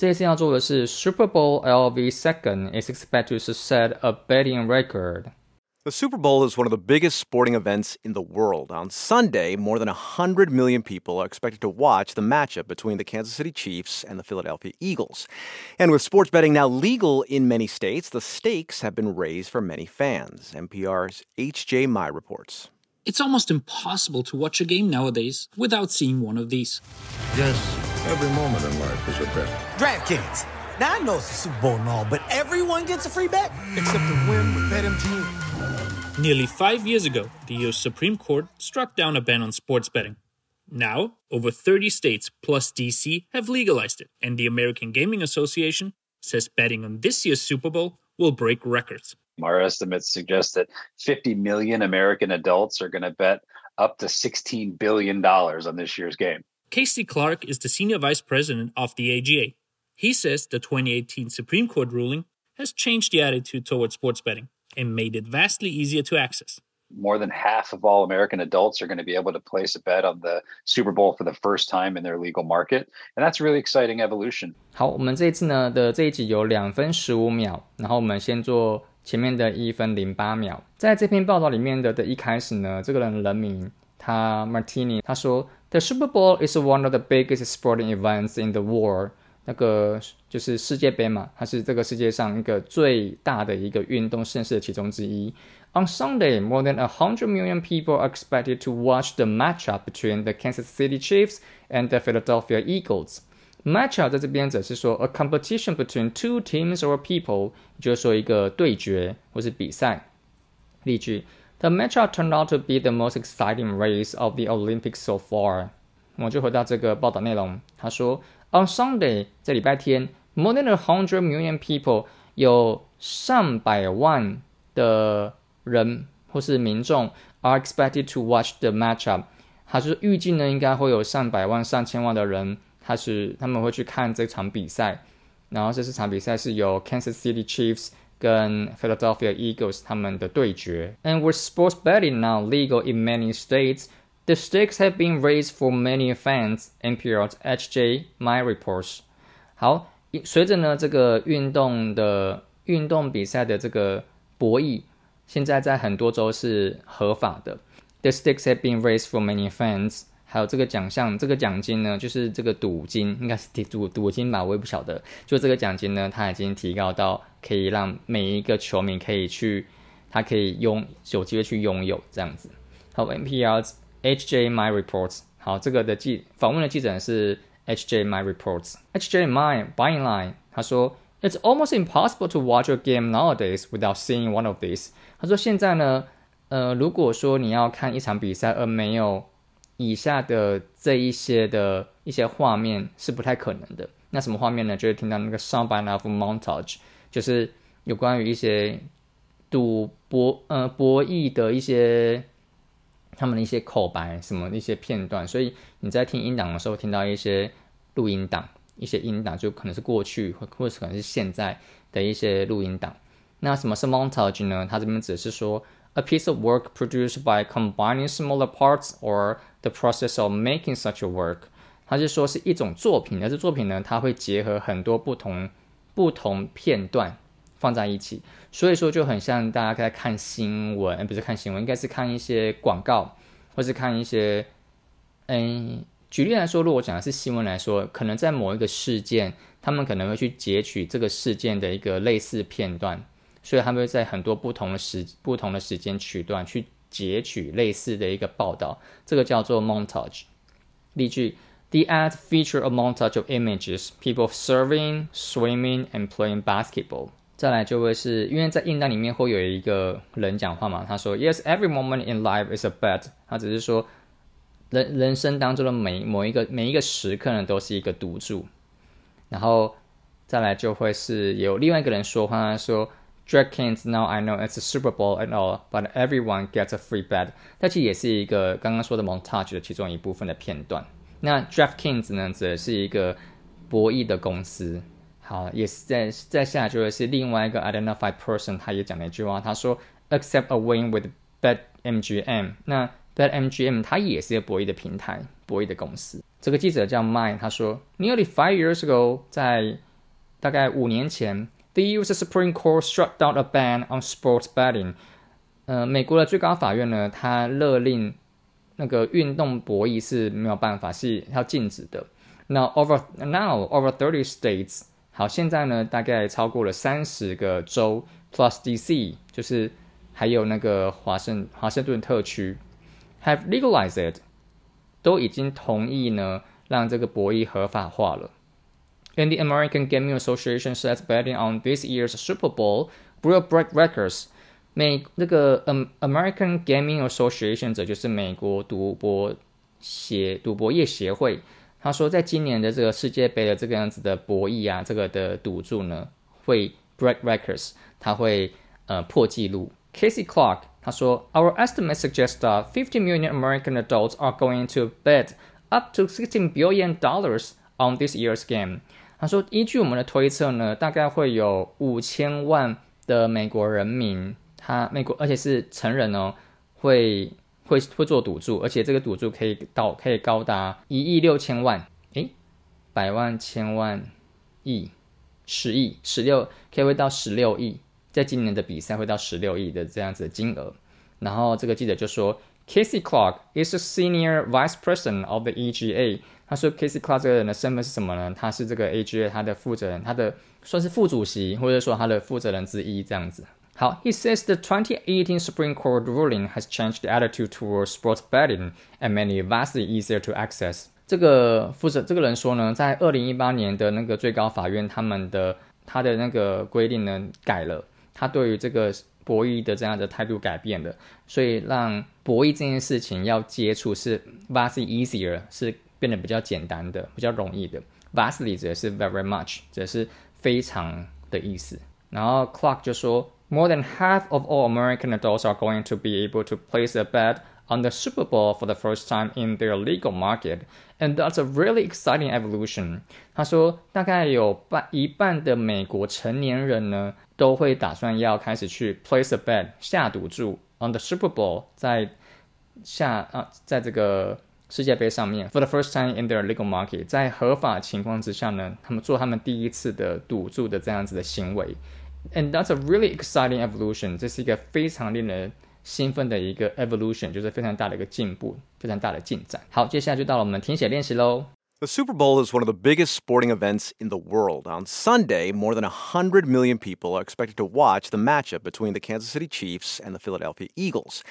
这一次要做的是 Super Bowl LV Second is expected to set a betting record. The Super Bowl is one of the biggest sporting events in the world. On Sunday, more than 100 million people are expected to watch the matchup between the Kansas City Chiefs and the Philadelphia Eagles. And with sports betting now legal in many states, the stakes have been raised for many fans. NPR's H.J. Mai reports. It's almost impossible to watch a game nowadays without seeing one of these. Yes, every moment in life is a bet. DraftKings. Now I know it's the Super Bowl and all, but everyone gets a free bet. Except to win with BetMGM. Nearly five years ago, the US Supreme Court struck down a ban on sports betting. Now, over 30 states plus DC have legalized it, and the American Gaming Association says betting on this year's Super Bowl will break records. Our estimates suggest that 50 million American adults are going to bet up to $16 billion on this year's game. Casey Clark is the senior vice president of the AGA. He says the 2018 Supreme Court ruling has changed the attitude toward sports betting and made it vastly easier to access. More than half of all American adults are going to be able to place a bet on the Super Bowl for the first time in their legal market. And that's a really exciting evolution. 好，我们这一次呢的这一集有两分十五秒，然后我们先做 前面的一分零八秒。在这篇报道里面的的一开始呢，这个人人名他 Martini 他说，The Super Bowl is one of the biggest sporting events in the world。那个就是世界杯嘛，它是这个世界上一个最大的一个运动盛事的其中之一。On Sunday, more than a hundred million people are expected to watch the matchup between the Kansas City Chiefs and the Philadelphia Eagles. Matchup 在这边则是说 a competition between two teams or people，就是说一个对决或是比赛。例句：The matchup turned out to be the most exciting race of the Olympics so far。我们就回到这个报道内容，他说。On Sunday，在礼拜天，more than a hundred million people，有上百万的人或是民众 are expected to watch the matchup。他说预计呢，应该会有上百万、上千万的人， 他是他们会去看这场比赛，然后这四场比赛是由 Kansas City Chiefs 跟 Philadelphia Eagles 他们的对决。And with sports betting now legal in many states, the stakes have been raised for many fans. NPR's HJ Mai reports. 好，随着呢这个运动的运动比赛的这个博弈，现在在很多州是合法的。The stakes have been raised for many fans. 还有这个奖项，这个奖金呢，就是这个赌金，应该是赌赌金吧，我也不晓得。就这个奖金呢，它已经提高到可以让每一个球迷可以去，他可以拥有机会去拥有这样子。好，NPR's HJ My Reports，好，这个的记访问的记者是 HJ My Reports。HJ My buying line，他说，It's almost impossible to watch a game nowadays without seeing one of these。他说现在呢，呃，如果说你要看一场比赛而没有以下的这一些的一些画面是不太可能的。那什么画面呢？就是听到那个 soundbite of montage，就是有关于一些赌博呃博弈的一些。他们的一些口白，什么一些片段，所以你在听音档的时候，听到一些录音档，一些音档就可能是过去或或者可能是现在的一些录音档。那什么是 montage 呢？它这边只是说 a piece of work produced by combining smaller parts or the process of making such a work。它是说是一种作品，但是作品呢，它会结合很多不同不同片段。放在一起，所以说就很像大家在看新闻，不是看新闻，应该是看一些广告，或是看一些，嗯，举例来说，如果讲的是新闻来说，可能在某一个事件，他们可能会去截取这个事件的一个类似片段，所以他们会在很多不同的时不同的时间区段去截取类似的一个报道，这个叫做 montage。例句：The ad featured a montage of images, people serving, swimming, and playing basketball. 再来就会是因为在印档里面会有一个人讲话嘛，他说，Yes, every moment in life is a bet。他只是说，人人生当中的每某一个每一个时刻呢，都是一个赌注。然后再来就会是有另外一个人说话，他说，DraftKings now I know it's a Super Bowl and all, but everyone gets a free bet。它其实也是一个刚刚说的 montage 的其中一部分的片段。那 DraftKings 呢，则是一个博弈的公司。好，也是在在下就是另外一个 identified person，他也讲了一句话，他说 accept a win with Bet MGM。那 Bet MGM 它也是一个博弈的平台，博弈的公司。这个记者叫 Mike，他说 nearly five years ago，在大概五年前，the U.S. Supreme Court struck down a ban on sports betting。呃，美国的最高法院呢，它勒令那个运动博弈是没有办法是要禁止的。那 over now over thirty states，好，现在呢大概超过了三十个州 plus D.C. 就是还有那个华盛华盛顿特区 have legalized，it, 都已经同意呢让这个博弈合法化了。And the American Gaming Association says betting on this year's Super Bowl will break records. 美那个嗯，American Gaming Association 则就是美国赌博协赌博业协会。他说，在今年的这个世界杯的这个样子的博弈啊，这个的赌注呢，会 break records，它会呃破纪录。Casey Clark 他说，Our estimates suggest that 50 million American adults are going to bet up to 16 billion dollars on this year's game。他说，依据我们的推测呢，大概会有五千万的美国人民，他美国而且是成人哦，会会会做赌注，而且这个赌注可以到可以高达一亿六千万，诶，百万千万亿十亿十六，可以会到十六亿，在今年的比赛会到十六亿的这样子的金额。然后这个记者就说，Casey Clark is a senior vice president of the EGA。他说，Casey Clark 这个人的身份是什么呢？他是这个 AGA 他的负责人，他的算是副主席，或者说他的负责人之一这样子。好，He says the 2018 Supreme Court ruling has changed the attitude towards sports betting and made it vastly easier to access。这个负责这个人说呢，在二零一八年的那个最高法院，他们的他的那个规定呢改了，他对于这个博弈的这样的态度改变了，所以让博弈这件事情要接触是 vastly easier 是。变得比较简单的、比较容易的。Vastly 指的是 very much，指的是非常的意思。然后 Clark 就说，More than half of all American adults are going to be able to place a bet on the Super Bowl for the first time in their legal market, and that's a really exciting evolution。他说，大概有半一半的美国成年人呢，都会打算要开始去 place a bet 下赌注 on the Super Bowl，在下啊，在这个。 世界杯上面，for the first time in their legal market，在合法情况之下呢，他们做他们第一次的赌注的这样子的行为，and that's a really exciting evolution，这是一个非常令人兴奋的一个 evolution，就是非常大的一个进步，非常大的进展。好，接下来就到了我们听写练习喽。The Super Bowl is one of the biggest sporting events in the world. On Sunday, more than 100 million people are expected to watch the matchup between the Kansas City Chiefs and the Philadelphia Eagles.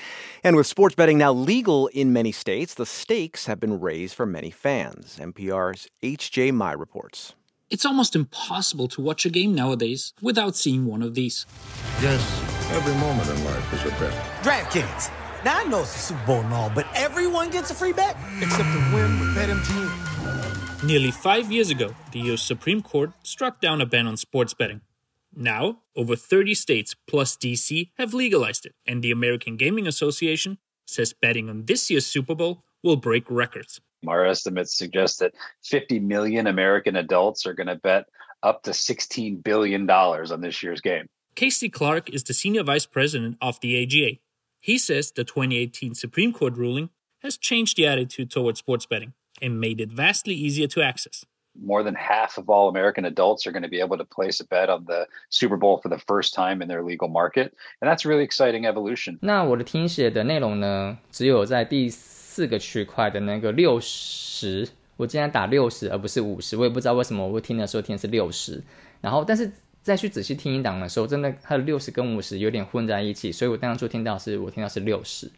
And with sports betting now legal in many states, the stakes have been raised for many fans. NPR's H.J. Mai reports. It's almost impossible to watch a game nowadays without seeing one of these. Yes, every moment in life is a bet. DraftKings. Now I know it's the Super Bowl and all, but everyone gets a free bet. Except to win with BetMGM. Nearly five years ago, the US Supreme Court struck down a ban on sports betting. Now, over 30 states plus DC have legalized it, and the American Gaming Association says betting on this year's Super Bowl will break records. Our estimates suggest that 50 million American adults are going to bet up to $16 billion on this year's game. Casey Clark is the senior vice president of the AGA. He says the 2018 Supreme Court ruling has changed the attitude towards sports betting and made it vastly easier to access. More than half of all American adults are going to be able to place a bet on the Super Bowl for the first time in their legal market, and that's really exciting evolution. 那我的听写的内容呢，只有在第四个区块的那个六十，我竟然打六十而不是五十，我也不知道为什么我会听的时候听的是六十，然后但是再去仔细听音档的时候，真的它的六十跟五十有点混在一起，所以我当初听到是我听到是六十，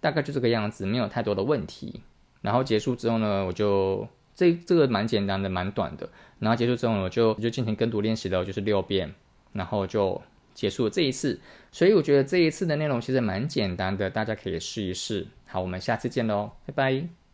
大概就这个样子，没有太多的问题。 然后结束之后呢，我就这这个蛮简单的，蛮短的。然后结束之后呢，我就就进行跟读练习了，就是六遍，然后就结束了这一次。所以我觉得这一次的内容其实蛮简单的，大家可以试一试。好，我们下次见喽，拜拜。